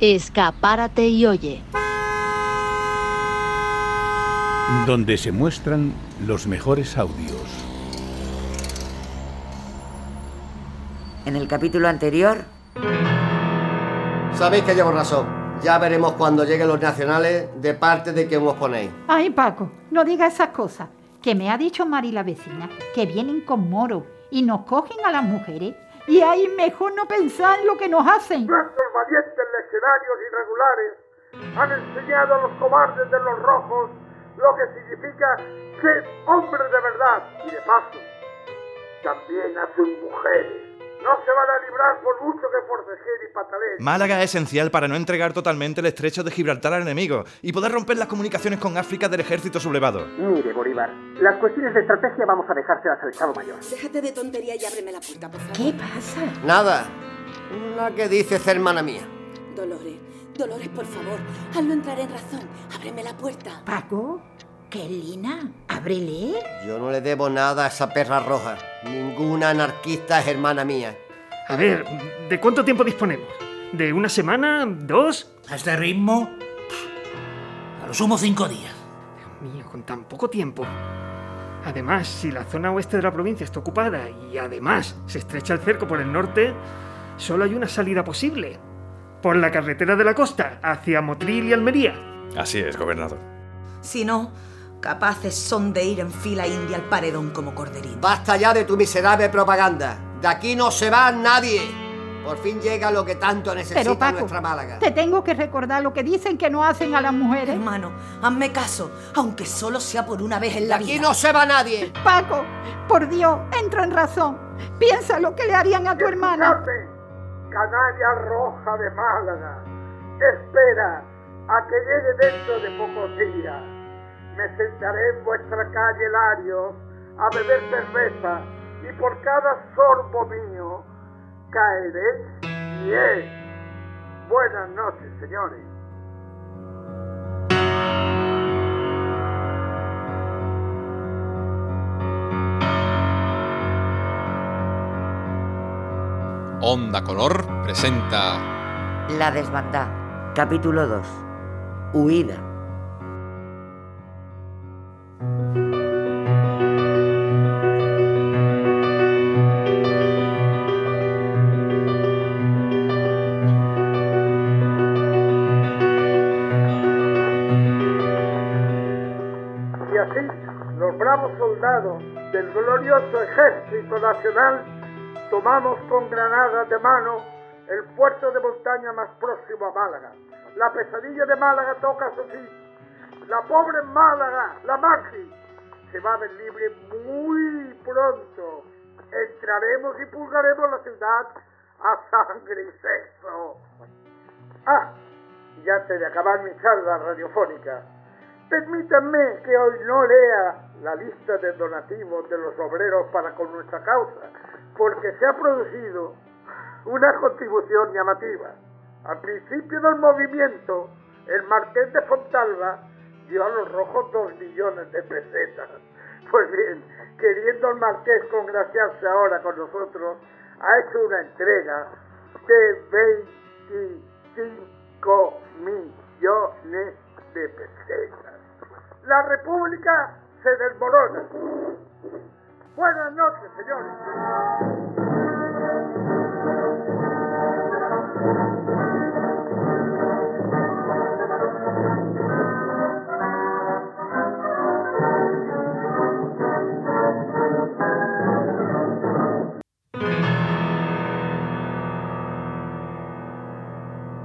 Escapárate y oye. Donde se muestran los mejores audios. En el capítulo anterior, Sabéis que llevo razón. Ya veremos cuando lleguen los nacionales de parte de quien os ponéis. Ay, Paco, no diga esas cosas. Que me ha dicho Mari la vecina que vienen con moro y nos cogen a las mujeres. Y ahí mejor no pensar en lo que nos hacen. Nuestros valientes legionarios irregulares han enseñado a los cobardes de los rojos lo que significa ser hombres de verdad y de paso. También a sus mujeres. No se van a librar por mucho que forcejeen y pataleen. Málaga es esencial para no entregar totalmente el estrecho de Gibraltar al enemigo y poder romper las comunicaciones con África del ejército sublevado. Mire, Bolívar, las cuestiones de estrategia vamos a dejárselas al Estado Mayor. Déjate de tontería y ábreme la puerta, por favor. ¿Qué pasa? Nada. La que dices, hermana mía. Dolores, Dolores, por favor, hazlo entrar en razón. Ábreme la puerta. Paco, ¿qué Lina? Ábrele. Yo no le debo nada a esa perra roja. Ninguna anarquista es hermana mía. A ver, ¿de cuánto tiempo disponemos? ¿De una semana? ¿Dos? A este ritmo, a lo sumo cinco días. Dios mío, con tan poco tiempo. Además, si la zona oeste de la provincia está ocupada y además se estrecha el cerco por el norte, solo hay una salida posible. Por la carretera de la costa, hacia Motril y Almería. Así es, gobernador. Si no, capaces son de ir en fila india al paredón como corderito. Basta ya de tu miserable propaganda. De aquí no se va nadie. Por fin llega lo que tanto necesita Pero Paco, nuestra Málaga. te tengo que recordar lo que dicen que no hacen a las mujeres. Hermano, hazme caso, aunque solo sea por una vez en De la aquí vida. no se va nadie. Paco, por Dios, entra en razón. Piensa lo que le harían a tu hermana. Escuchadme, Canalla roja de Málaga. Espera a que llegue dentro de pocos días. Me sentaré en vuestra calle Larios a beber cerveza y por cada sorbo mío caeréis bien. Buenas noches, señores. Onda Color presenta La desbandada. Capítulo 2. Huida. Soldados del glorioso Ejército Nacional tomamos con granadas de mano el puerto de montaña más próximo a Málaga. La pesadilla de Málaga toca su fin. La pobre Málaga, la Maxi, se va a ver libre muy pronto. Entraremos y pulgaremos la ciudad a sangre y sexo. Ah, y antes de acabar mi charla radiofónica, permítanme que hoy no lea la lista de donativos de los obreros para con nuestra causa, porque se ha producido una contribución llamativa. Al principio del movimiento, el marqués de Fontalba dio a los rojos dos millones de pesetas. Pues bien, queriendo el marqués congraciarse ahora con nosotros, ha hecho una entrega de 25 millones de pesetas. La República se desmorona. Buenas noches, señores.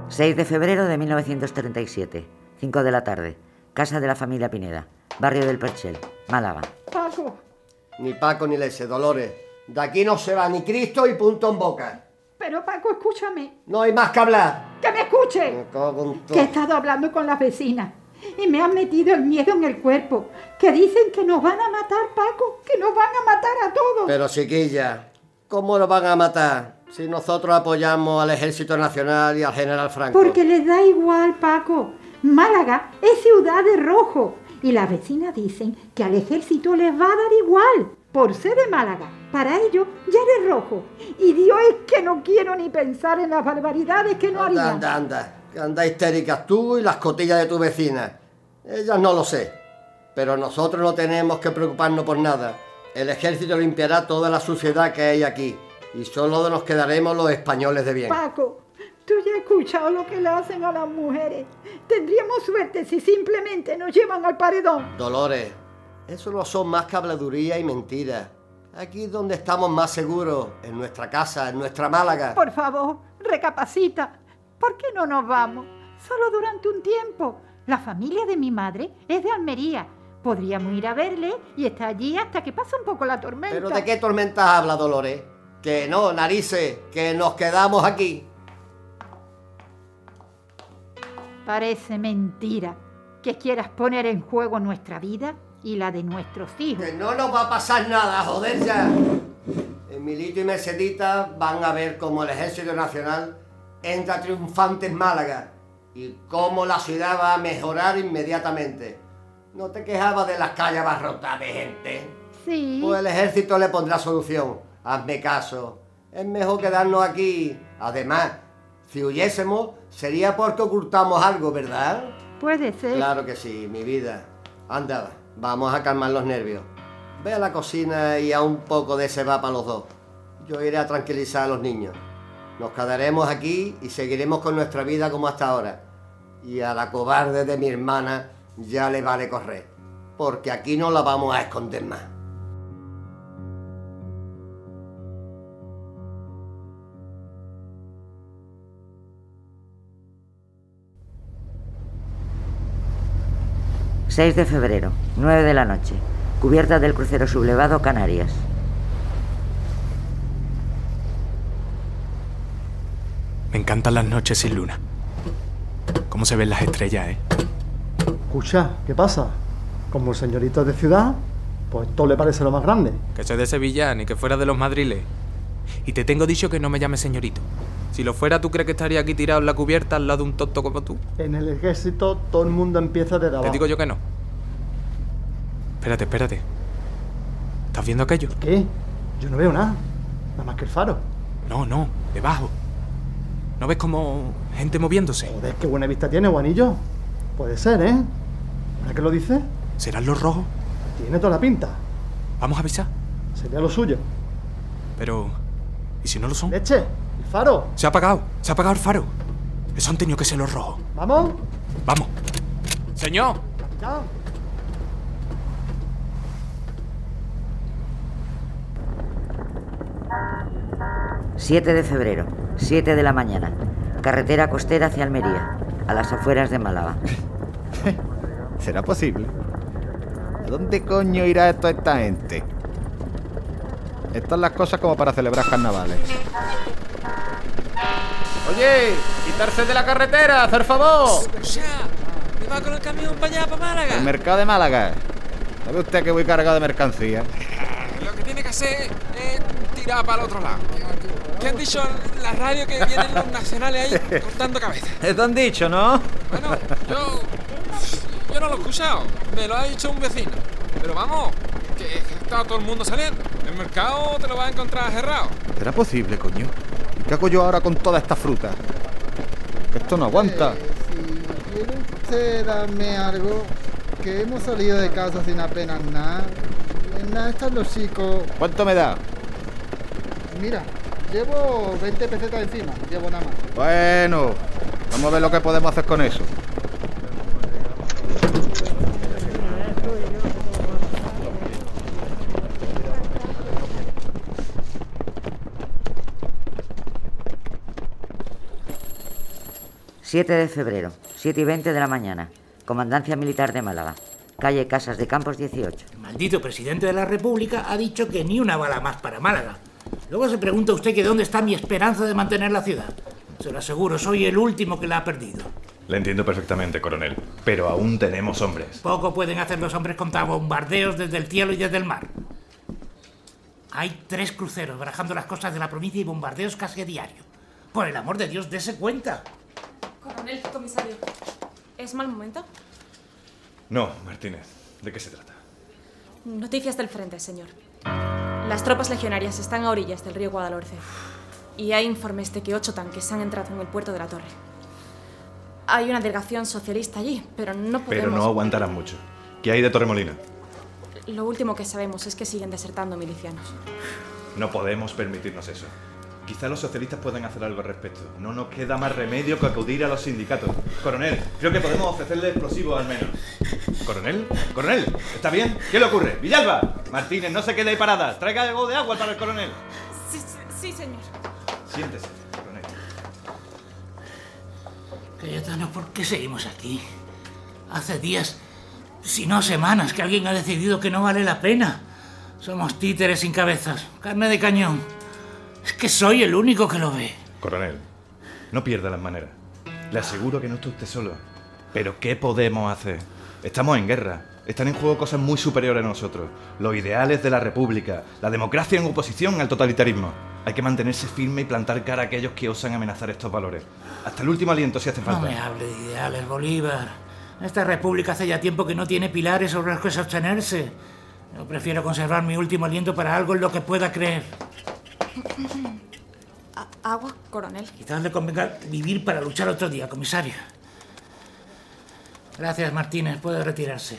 6 de febrero de 1937. 5 de la tarde. Casa de la familia Pineda. Barrio del Perchel. Málaga. Paco, Ni Paco ni Lese, Dolores. De aquí no se va ni Cristo y punto en boca. pero Paco, escúchame. No hay más que hablar. ¡Que me escuche! Me cago en todo. Que he estado hablando con las vecinas y me han metido el miedo en el cuerpo. Que dicen que nos van a matar, Paco, que nos van a matar a todos. Pero chiquilla, ¿cómo lo van a matar si nosotros apoyamos al Ejército Nacional y al General Franco? Porque les da igual, Paco. Málaga es ciudad de rojo. Y las vecinas dicen que al ejército les va a dar igual. Por ser de Málaga. Para ellos ya eres rojo. Y Dios es que no quiero ni pensar en las barbaridades que no Anda, harían. anda, anda. Anda histéricas tú y las cotillas de tu vecina. Ellas no lo sé. Pero nosotros no tenemos que preocuparnos por nada. El ejército limpiará toda la suciedad que hay aquí. Y solo nos quedaremos los españoles de bien. Paco, tú ya has escuchado lo que le hacen a las mujeres. Tendríamos suerte si simplemente nos llevan al paredón. Dolores, eso no son más que habladuría y mentiras. Aquí es donde estamos más seguros, en nuestra casa, en nuestra Málaga. Por favor, recapacita. ¿Por qué no nos vamos? Solo durante un tiempo. La familia de mi madre es de Almería. Podríamos ir a verle y estar allí hasta que pase un poco la tormenta. ¿Pero de qué tormentas habla Dolores? Que no, narices, que nos quedamos aquí. Parece mentira que quieras poner en juego nuestra vida y la de nuestros hijos. Que no nos va a pasar nada, joder ya. Emilito y Mercedita van a ver cómo el Ejército Nacional entra triunfante en Málaga y cómo la ciudad va a mejorar inmediatamente. ¿No te quejabas de las calles abarrotadas de gente? Sí. Pues el ejército le pondrá solución. Hazme caso. Es mejor quedarnos aquí. Además, si huyésemos, sería porque ocultamos algo, ¿verdad? Puede ser. Claro que sí, mi vida. Anda, vamos a calmar los nervios. Ve a la cocina y a un poco de ceba para los dos. Yo iré a tranquilizar a los niños. Nos quedaremos aquí y seguiremos con nuestra vida como hasta ahora. Y a la cobarde de mi hermana ya le vale correr. Porque aquí no la vamos a esconder más. ...6 de febrero, 9 de la noche... ...cubierta del crucero sublevado Canarias... Me encantan las noches sin luna. Cómo se ven las estrellas, ¿eh? Escucha, ¿qué pasa? Como el señorito de ciudad, pues todo le parece lo más grande. Que soy de Sevilla, ni que fuera de los madriles. Y te tengo dicho que no me llames señorito. Si lo fuera, ¿tú crees que estaría aquí tirado en la cubierta al lado de un tonto como tú? En el ejército todo el mundo empieza de abajo. Te digo yo que no. Espérate, espérate. ¿Estás viendo aquello? ¿Qué? Yo no veo nada. Nada más que el faro. No, no, debajo. ¿No ves como gente moviéndose? Joder, qué buena vista tiene, Juanillo. Puede ser, ¿eh? ¿Para qué lo dice? ¿Serán los rojos? Tiene toda la pinta. ¿Vamos a avisar? Sería lo suyo. Pero... ¿Y si no lo son? ¡Leche! ¡El faro! Se ha apagado. Se ha apagado el faro. Eso han tenido que ser los rojos. ¿Vamos? Vamos. Señor. Capitán. ...7 de febrero, 7 de la mañana... ...carretera costera hacia Almería... ...a las afueras de Málaga... ¿Será posible? ¿A dónde coño irá toda esta gente? Estas las cosas como para celebrar carnavales. Oye, quitarse de la carretera, hacer favor. ¿Me va con el camión para allá, para Málaga? El mercado de Málaga. ¿Sabe usted que voy cargado de mercancía? Lo que tiene que hacer es tirar para el otro lado. ¿Qué han dicho en la radio que vienen los nacionales ahí cortando cabezas? Eso han dicho, ¿no? Bueno, yo. Yo no lo he escuchado. Me lo ha dicho un vecino. Pero vamos, que está todo el mundo saliendo. El mercado te lo vas a encontrar cerrado. ¿Será posible, coño? ¿Y qué hago yo ahora con toda esta fruta? Esto no aguanta. ¿Quiere usted darme algo? Que hemos salido de casa sin apenas nada. Nada, están los chicos. ¿Cuánto me da? Mira, llevo 20 pesetas encima. Llevo nada más. Bueno, vamos a ver lo que podemos hacer con eso. ...7 de febrero, 7 y 20 de la mañana... ...Comandancia Militar de Málaga... ...calle Casas de Campos 18... El maldito presidente de la República ha dicho que ni una bala más para Málaga. Luego se pregunta usted que dónde está mi esperanza de mantener la ciudad. Se lo aseguro, soy el último que la ha perdido. Le entiendo perfectamente, coronel, pero aún tenemos hombres. Poco pueden hacer los hombres contra bombardeos desde el cielo y desde el mar. Hay tres cruceros barajando las costas de la provincia y bombardeos casi a diario. Por el amor de Dios, dése cuenta. Comisario. ¿Es mal momento? No, Martínez. ¿De qué se trata? Noticias del frente, señor. Las tropas legionarias están a orillas del río Guadalhorce. Y hay informes de que ocho tanques han entrado en el puerto de la torre. Hay una delegación socialista allí, pero no podemos... Pero no aguantarán mucho. ¿Qué hay de Torremolina? Lo último que sabemos es que siguen desertando milicianos. No podemos permitirnos eso. Quizá los socialistas puedan hacer algo al respecto. No nos queda más remedio que acudir a los sindicatos. Coronel, creo que podemos ofrecerle explosivos al menos. ¿Coronel? ¿Coronel? ¿Está bien? ¿Qué le ocurre? ¡Villalba! Martínez, no se quede ahí parada. Traiga algo de agua para el coronel. Sí, sí, sí, señor. Siéntese, coronel. Cayetano, ¿por qué seguimos aquí? Hace días, si no semanas, que alguien ha decidido que no vale la pena. Somos títeres sin cabezas, carne de cañón. Es que soy el único que lo ve. Coronel, no pierda las maneras. Le aseguro que no está usted solo. Pero ¿qué podemos hacer? Estamos en guerra. Están en juego cosas muy superiores a nosotros. Los ideales de la República, la democracia en oposición al totalitarismo. Hay que mantenerse firme y plantar cara a aquellos que osan amenazar estos valores. Hasta el último aliento si hace No falta. me hable de ideales, Bolívar. Esta república hace ya tiempo que no tiene pilares sobre los que sostenerse. Yo prefiero conservar mi último aliento para algo en lo que pueda creer. Agua, coronel. Quizás le convenga vivir para luchar otro día, comisario. Gracias, Martínez. Puede retirarse.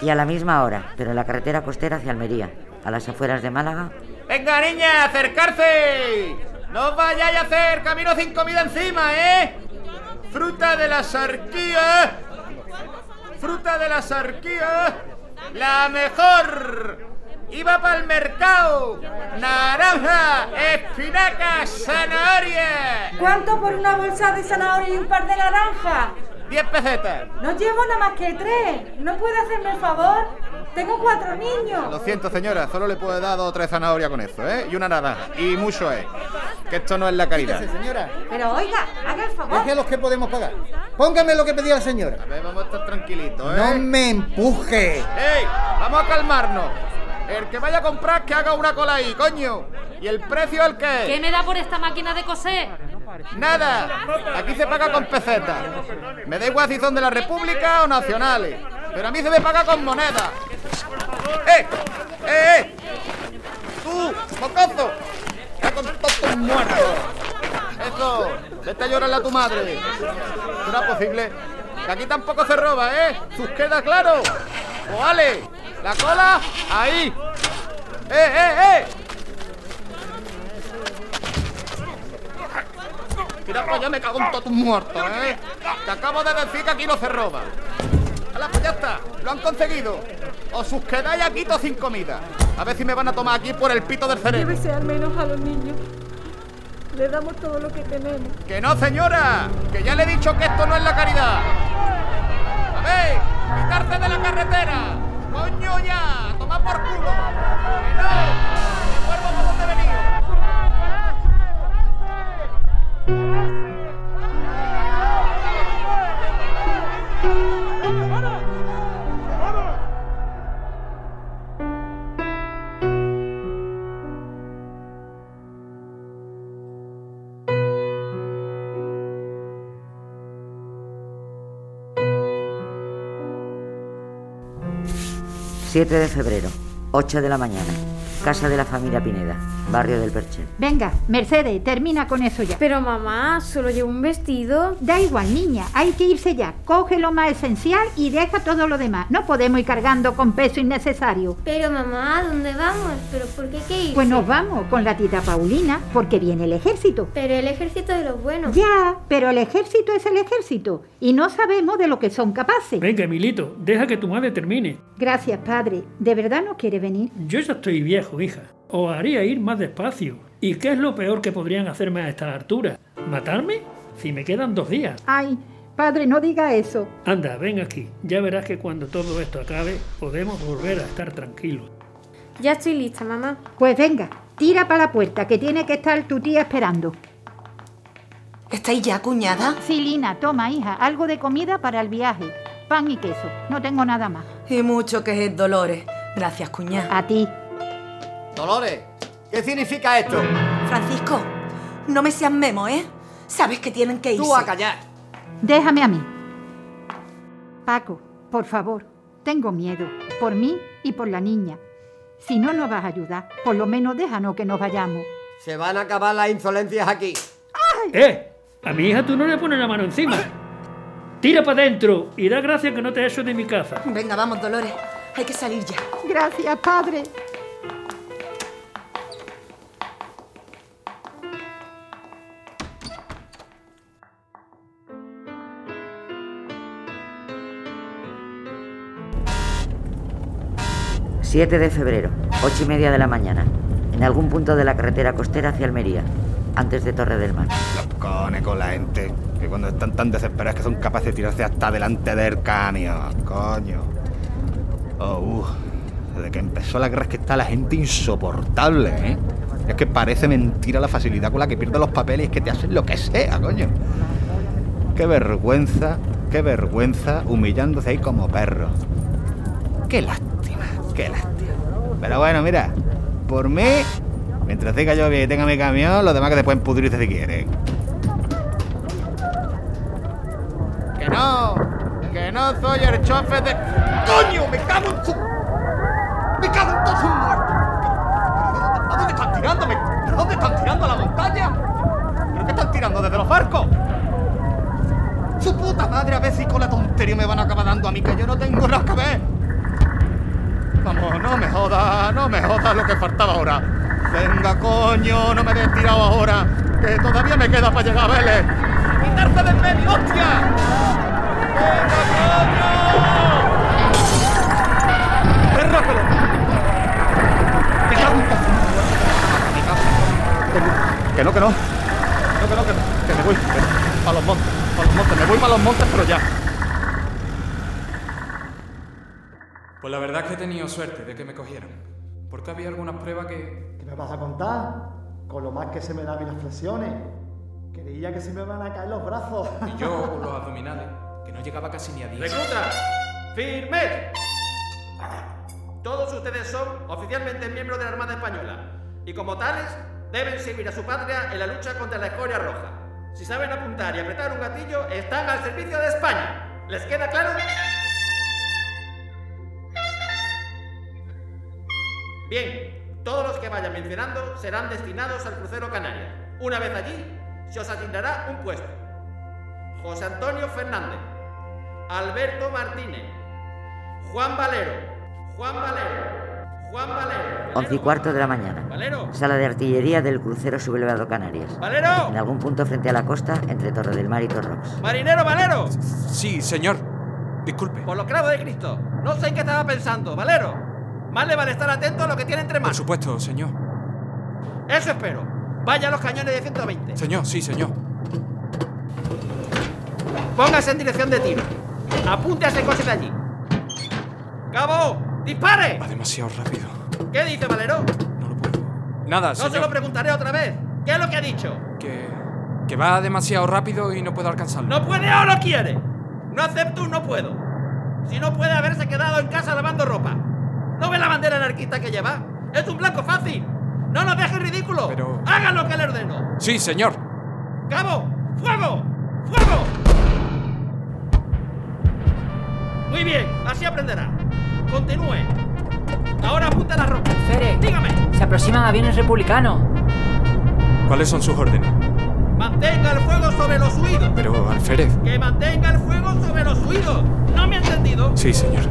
Y a la misma hora, pero en la carretera costera hacia Almería, a las afueras de Málaga, Venga, niña, acercarse. No vayáis a hacer camino sin comida encima, ¿eh? Fruta de la sarquía. Fruta de la sarquía. La mejor. Iba para el mercado. Naranja, espinaca, zanahoria. ¿Cuánto por una bolsa de zanahoria y un par de naranjas? Diez pesetas. No llevo nada más que tres. ¿No puede hacerme el favor? Tengo cuatro niños. Lo siento, señora, solo le puedo dar dos o tres zanahorias con eso, ¿eh? Y una naranja. Y mucho es. Que esto no es la caridad. señora. Pero oiga, haga el favor. Deje los que podemos pagar. Póngame lo que pedía la señora. A ver, vamos a estar tranquilitos, ¿eh? No me empuje. ¡Ey! Vamos a calmarnos. El que vaya a comprar que haga una cola ahí, coño. ¿Y el precio el qué? ¿Qué me da por esta máquina de coser? Nada. Aquí se paga con pesetas. Me da igual si son de la República o nacionales. Pero a mí se me paga con moneda. ¡Eh! ¡Eh, eh! ¡Tú, mocoso! ¡Ya con todos muertos! Eso, vete a llorarle a tu madre. ¿Será posible? Que aquí tampoco se roba, ¿eh? ¿Sus queda claro? ¡O vale! ¡La cola! ¡Ahí! ¡Eh, eh, eh! Mira, pues ya me cago en todos tus muertos, ¿eh? Te acabo de decir que aquí no se roba. ¡Hala, pues ya está! ¡Lo han conseguido! Os os quedáis aquí todos sin comida. A ver si me van a tomar aquí por el pito del cerebro. Llévese al menos a los niños. Le damos todo lo que tenemos. ¡Que no, señora! ¡Que ya le he dicho que esto no es la caridad! ¡A ver! ¡Quitarse de la carretera! ¡Coño ya! ¡A ¡Tomar por culo! ¡Que no! ...7 de febrero, 8 de la mañana, casa de la familia Pineda, barrio del Perche. Venga, Mercedes, termina con eso ya. Pero mamá, solo llevo un vestido. Da igual, niña, hay que irse ya. Coge lo más esencial y deja todo lo demás. No podemos ir cargando con peso innecesario. Pero mamá, ¿a dónde vamos? ¿Pero por qué qué irse? Pues nos vamos con la tita Paulina, porque viene el ejército. Pero el ejército de los buenos. Ya, pero el ejército es el ejército y no sabemos de lo que son capaces. Venga, Emilito, deja que tu madre termine. Gracias, padre. ¿De verdad no quiere venir? Yo ya estoy viejo, hija. Os haría ir más despacio. ¿Y qué es lo peor que podrían hacerme a estas alturas? ¿Matarme? Si me quedan dos días. Ay, padre, no diga eso. Anda, ven aquí. Ya verás que cuando todo esto acabe, podemos volver a estar tranquilos. Ya estoy lista, mamá. Pues venga, tira para la puerta, que tiene que estar tu tía esperando. ¿Estáis ya, cuñada? Sí, Lina, toma, hija, algo de comida para el viaje. Pan y queso. No tengo nada más. Y mucho que es Dolores. Gracias, cuñada. A ti. Dolores, ¿qué significa esto? Francisco, no me seas memo, ¿eh? Sabes que tienen que irse. Tú a callar. Déjame a mí. Paco, por favor, tengo miedo. Por mí y por la niña. Si no nos vas a ayudar, por lo menos déjanos que nos vayamos. Se van a acabar las insolencias aquí. ¡Eh! A mi hija tú no le pones la mano encima. Tira para adentro y da gracias que no te eso de mi casa. Venga, vamos, Dolores. Hay que salir ya. Gracias, padre. ...7 de febrero, ocho y media de la mañana... ...en algún punto de la carretera costera hacia Almería... ...antes de Torre del Mar. Los cojones con la gente. Que cuando están tan desesperados que son capaces de tirarse hasta delante del camión. Coño. Oh, uh. Desde que empezó la guerra es que está la gente insoportable, ¿eh? Es que parece mentira la facilidad con la que pierden los papeles y que te hacen lo que sea, coño. Qué vergüenza, qué vergüenza humillándose ahí como perro. Qué lástima, Pero bueno, mira, por mí, mientras siga yo y tenga mi camión, los demás que se pueden pudrirse si quieren. Que no, que no soy el chofer de... ¡Coño! ¡Me cago en su... ¡Me cago en todos sus muertos! ¿A dónde están tirándome? ¿A dónde están tirando a la montaña? ¿Pero qué están tirando desde los barcos? Su puta madre, a ver si con la tontería me van a acabar dando a mí, que yo no tengo nada que ver. No me jodas, no me jodas lo que faltaba ahora. Venga, coño, no me des tirado ahora, que todavía me queda para llegar a Vélez. ¡Quitarse de en medio, hostia! ¡Venga, coño! ¡Perro, que lo... ¡Me cago en! Que no, que no. No, que no, que, no, que me voy. Para los montes, para los montes. Me voy para los montes, pero ya. La verdad es que he tenido suerte de que me cogieran. Porque había algunas pruebas que... ¿Qué me vas a contar? Con lo más que se me dan las flexiones. Creía que se me van a caer los brazos. Y yo con los abdominales, que no llegaba casi ni a 10. ¡Reclutas! ¡Firmes! Todos ustedes son oficialmente miembros de la Armada Española y como tales deben servir a su patria en la lucha contra la escoria roja. Si saben apuntar y apretar un gatillo, están al servicio de España. ¿Les queda claro? Bien, todos los que vayan mencionando serán destinados al crucero Canarias. Una vez allí, se os asignará un puesto. José Antonio Fernández, Alberto Martínez, Juan Valero, Juan Valero, Juan Valero. 11 y cuarto de la mañana. Valero. Sala de artillería del crucero sublevado Canarias. ¡Valero! En algún punto frente a la costa, entre Torre del Mar y Torrox. ¡Marinero Valero! Sí, señor. Disculpe. Por los clavos de Cristo. No sé en qué estaba pensando, Valero. Más le vale estar atento a lo que tiene entre Por manos. supuesto, señor. Eso espero. Vaya a los cañones de 120. Señor, sí, señor. Póngase en dirección de tiro. Apunte a ese coche de allí. ¡Cabo! ¡Dispare! Va demasiado rápido. ¿Qué dice Valero? Nada, No se señor. lo preguntaré otra vez. ¿Qué es lo que ha dicho? Que, que va demasiado rápido y no puedo alcanzarlo. ¿No puede o no quiere? No acepto un no puedo. Si no puede haberse quedado en casa lavando ropa. ¿No ve la bandera anarquista que lleva? Es un blanco fácil. No nos deje ridículo. Pero- Haga lo que le ordeno. Sí, señor. ¡Cabo! ¡Fuego! ¡Fuego! Muy bien, así aprenderá. Continúe. Ahora apunta la ropa. Fere, Dígame. se aproximan aviones republicanos. ¿Cuáles son sus órdenes? Mantenga el fuego sobre los huidos. Pero, alférez. Que mantenga el fuego sobre los huidos. ¿No me ha entendido? Sí, señor.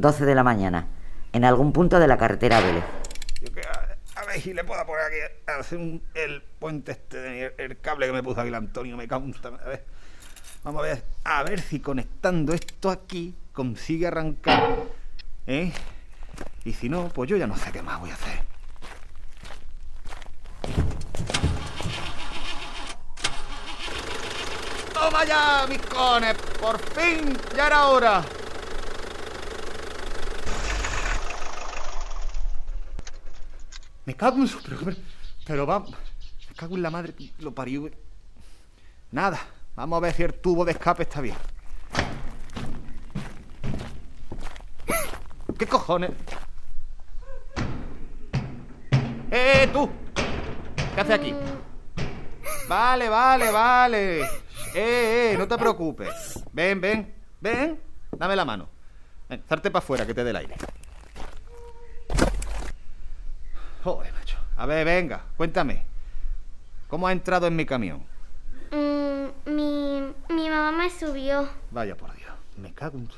Doce de la mañana. En algún punto de la carretera Vélez. Yo que, a, a ver si le puedo poner aquí hacer un- el puente este, de- el, el cable que me puso aquí el Antonio, me su- A ver. Vamos a ver, a ver si conectando esto aquí consigue arrancar. ¿Eh? Y si no, pues yo ya no sé qué más voy a hacer. ¡Toma ya, mis cones! ¡Por fin! ¡Ya era hora! Me cago en su... Pero, pero, va... Me cago en la madre lo parió. Nada. Vamos a ver si el tubo de escape está bien. ¿Qué cojones? ¡Eh, tú! ¿Qué haces aquí? Vale, vale, vale. Eh, eh, no te preocupes. Ven, ven, ven. Dame la mano. Ven, salte para afuera que te dé el aire. Joder, macho. A ver, venga, cuéntame. ¿Cómo has entrado en mi camión? Mm, mi, mi mamá me subió. Vaya por Dios, me cago en...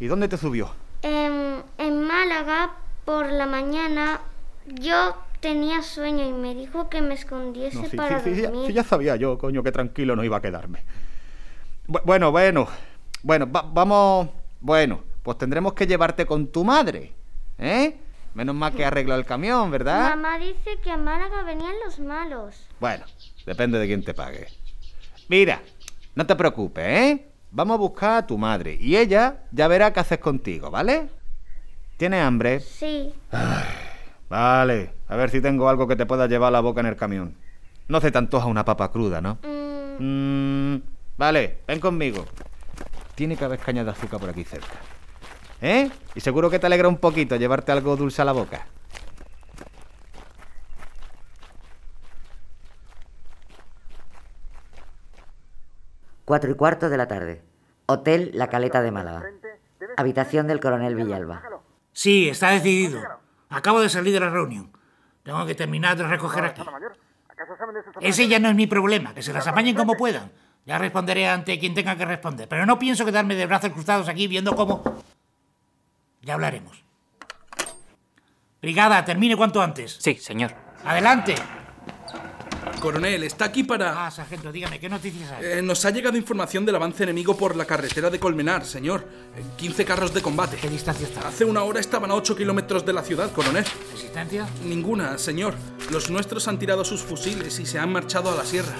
¿Y dónde te subió? En, en Málaga, por la mañana, yo tenía sueño y me dijo que me escondiese No, sí, para sí, sí, ya, dormir. sí, ya sabía yo, coño, que tranquilo no iba a quedarme. Bu- bueno, bueno. Bueno, va- vamos... Bueno, pues tendremos que llevarte con tu madre. ¿Eh? Menos mal que arregló el camión, ¿verdad? Mamá dice que a Málaga venían los malos. Bueno, depende de quién te pague. Mira, no te preocupes, ¿eh? Vamos a buscar a tu madre y ella ya verá qué haces contigo, ¿vale? ¿Tienes hambre? Sí. Vale, a ver si tengo algo que te pueda llevar a la boca en el camión. No se te antoja una papa cruda, ¿no? Mm, vale, ven conmigo. Tiene que haber caña de azúcar por aquí cerca. ¿Eh? Y seguro que te alegra un poquito llevarte algo dulce a la boca. Cuatro y cuarto de la tarde. Hotel La Caleta de Málaga. Habitación del coronel Villalba. Sí, está decidido. Acabo de salir de la reunión. Tengo que terminar de recoger aquí. Ese ya no es mi problema, que se las apañen como puedan. Ya responderé ante quien tenga que responder. Pero no pienso quedarme de brazos cruzados aquí viendo cómo... Ya hablaremos. Brigada, termine cuanto antes. Sí, señor. Adelante. Coronel, está aquí para... Ah, sargento, dígame, ¿qué noticias hay? Eh, nos ha llegado información del avance enemigo por la carretera de Colmenar, señor. Eh, 15 carros de combate. ¿Qué distancia está? Hace una hora estaban a 8 kilómetros de la ciudad, coronel. ¿Resistencia? Ninguna, señor. Los nuestros han tirado sus fusiles y se han marchado a la sierra.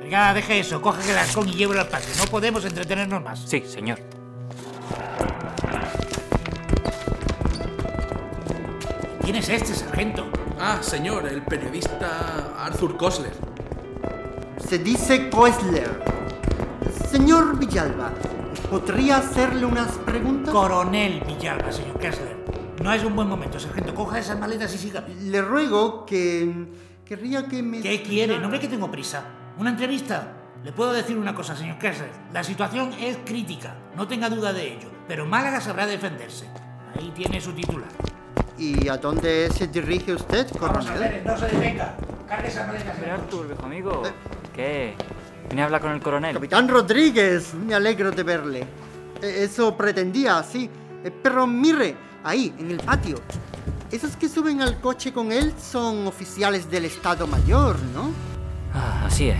Brigada, deje eso, coge el halcón y llévelo al patio. No podemos entretenernos más. Sí, señor. ¿Quién es este, sargento? Ah, señor, el periodista Arthur Kosler. Se dice Koesler. Señor Villalba, ¿podría hacerle unas preguntas? Coronel Villalba, señor Kessler. No es un buen momento, sargento. Coja esas maletas y sígame. Le ruego que... Querría que me... ¿Qué quiere? No ve que tengo prisa. ¿Una entrevista? Le puedo decir una cosa, señor Kessler. La situación es crítica. No tenga duda de ello. Pero Málaga sabrá defenderse. Ahí tiene su titular. ¿Y a dónde se dirige usted, Vamos a coronel? ver, no se detenga. Maletas. Pero Artur, viejo amigo. ¿Qué? ¿Viene a hablar con el coronel? Capitán Rodríguez, me alegro de verle. Eh, Eso pretendía, sí. Eh, Pero mire, ahí, en el patio. Esos que suben al coche con él son oficiales del Estado Mayor, ¿no? Ah, así es.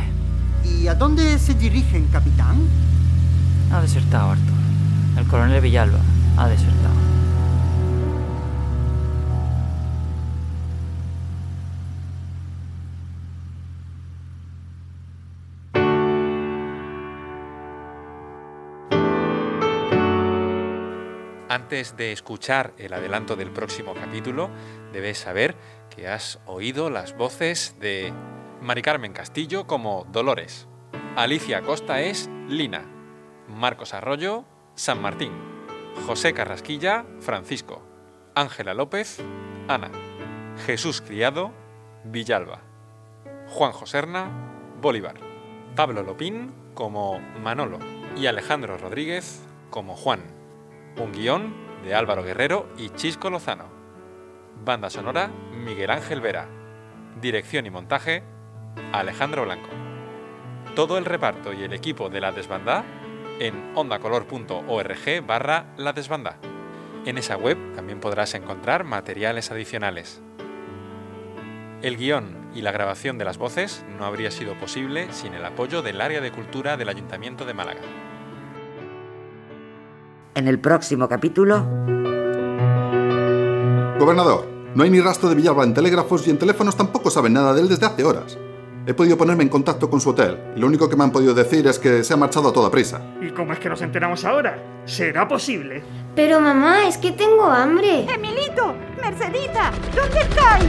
¿Y a dónde se dirigen, capitán? Ha desertado, Artur. El coronel Villalba ha desertado. Antes de escuchar el adelanto del próximo capítulo, debes saber que has oído las voces de Mari Carmen Castillo como Dolores, Alicia Costa es Lina, Marcos Arroyo, San Martín, José Carrasquilla, Francisco, Ángela López, Ana, Jesús Criado, Villalba, Juan Joserna, Bolívar, Pablo Lopín como Manolo y Alejandro Rodríguez como Juan. Un guion de Álvaro Guerrero y Chisco Lozano. Banda sonora Miguel Ángel Vera. Dirección y montaje Alejandro Blanco. Todo el reparto y el equipo de La Desbandá en ondacolor.org barra La Desbandá. En esa web también podrás encontrar materiales adicionales. El guion y la grabación de las voces no habría sido posible sin el apoyo del área de cultura del Ayuntamiento de Málaga. En el próximo capítulo, Gobernador, no hay ni rastro de Villalba en telégrafos y en teléfonos tampoco saben nada de él desde hace horas. He podido ponerme en contacto con su hotel y lo único que me han podido decir es que se ha marchado a toda prisa. ¿Y cómo es que nos enteramos ahora? ¿Será posible? Pero mamá, es que tengo hambre. Emilito, Mercedita, ¿dónde estáis?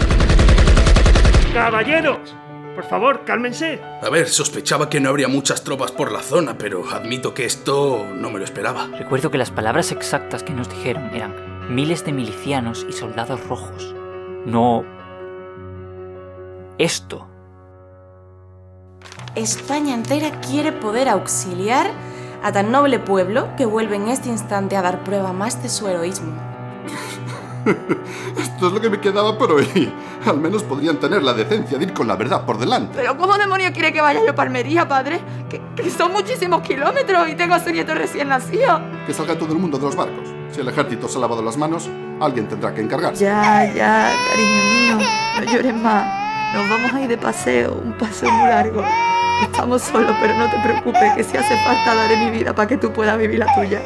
¡Caballeros! Por favor, cálmense. A ver, sospechaba que no habría muchas tropas por la zona, pero admito que esto no me lo esperaba. Recuerdo que las palabras exactas que nos dijeron eran miles de milicianos y soldados rojos. No... Esto. España entera quiere poder auxiliar a tan noble pueblo que vuelve en este instante a dar prueba más de su heroísmo. Esto es lo que me quedaba por oír. Al menos podrían tener la decencia de ir con la verdad por delante. Pero ¿cómo demonios quiere que vaya yo a Palmería, padre? Que, que son muchísimos kilómetros y tengo a su nieto recién nacido. Que salga todo el mundo de los barcos. Si el ejército se ha lavado las manos, alguien tendrá que encargarse. Ya, ya, cariño mío, no llores más. Nos vamos a ir de paseo, un paseo muy largo. Estamos solos, pero no te preocupes, que si hace falta daré mi vida para que tú puedas vivir la tuya.